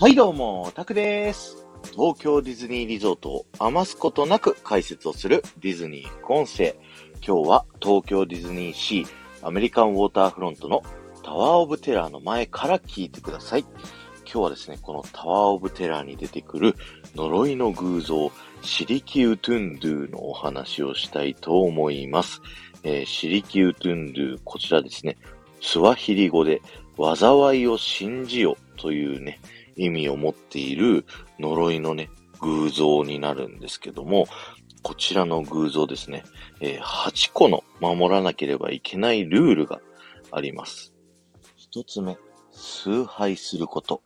はいどうも、タクです。東京ディズニーリゾートを余すことなく解説をするディズニー副音声。今日は東京ディズニーシーアメリカンウォーターフロントのタワーオブテラーの前から聞いてください。今日はですね、このタワーオブテラーに出てくる呪いの偶像、シリキウトゥンドゥのお話をしたいと思います。えーシリキウトゥンドゥ、こちらですね、スワヒリ語で災いを信じよというね、意味を持っている呪いのね、偶像になるんですけども、こちらの偶像ですね、えー8個の守らなければいけないルールがあります。一つ目、崇拝すること。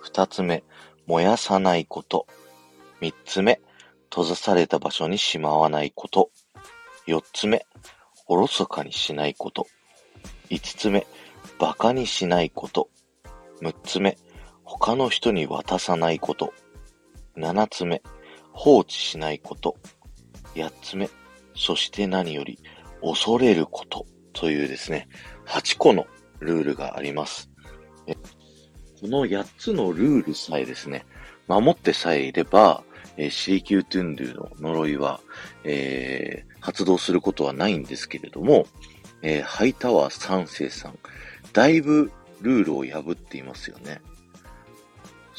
二つ目、燃やさないこと。三つ目、閉ざされた場所にしまわないこと。四つ目、おろそかにしないこと。五つ目、馬鹿にしないこと。六つ目、他の人に渡さないこと。七つ目、放置しないこと。八つ目、そして何より恐れることというですね、8個のルールがあります。この8つのルールさえですね、守ってさえいれば、えーシリキュートゥンドゥの呪いは、えー発動することはないんですけれども、えーハイタワー3世さん、だいぶルールを破っていますよね。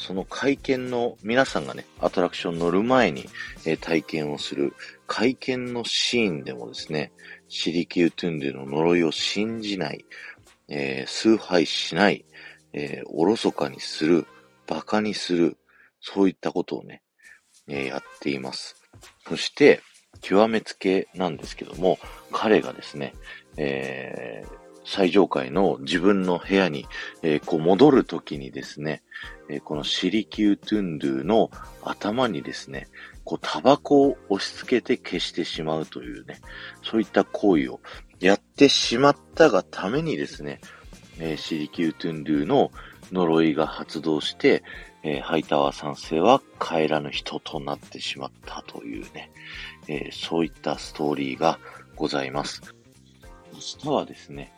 その会見の皆さんがね、アトラクション乗る前に、えー体験をする会見のシーンでもですね、シリキュートゥンドゥの呪いを信じない、えー崇拝しない、えーおろそかにする、馬鹿にする、そういったことをね、えやっています。そして、極めつけなんですけども、彼がですね、えー最上階の自分の部屋に、えーこう戻るときにですね、えーこのシリキュートゥンドゥの頭にですね、こうタバコを押し付けて消してしまうというね、そういった行為をやってしまったがためにですね、えーシリキュートゥンドゥの呪いが発動して、えーハイタワー三世は帰らぬ人となってしまったというね、えーそういったストーリーがございます。明日はですね、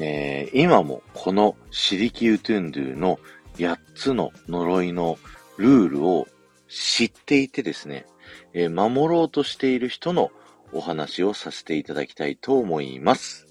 えー今もこのシリキュートゥンドゥの8つの呪いのルールを知っていてですね、えー守ろうとしている人のお話をさせていただきたいと思います。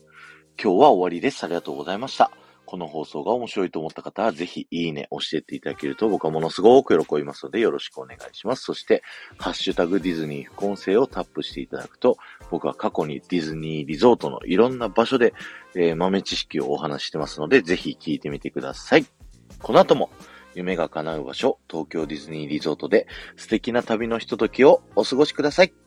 今日は終わりです。ありがとうございました。この放送が面白いと思った方は、ぜひいいね押していただけると僕はものすごく喜びますのでよろしくお願いします。そして、ハッシュタグディズニー副音声をタップしていただくと、僕は過去にディズニーリゾートのいろんな場所で、えー豆知識をお話ししてますので、ぜひ聞いてみてください。この後も、夢が叶う場所、東京ディズニーリゾートで素敵な旅のひとときをお過ごしください。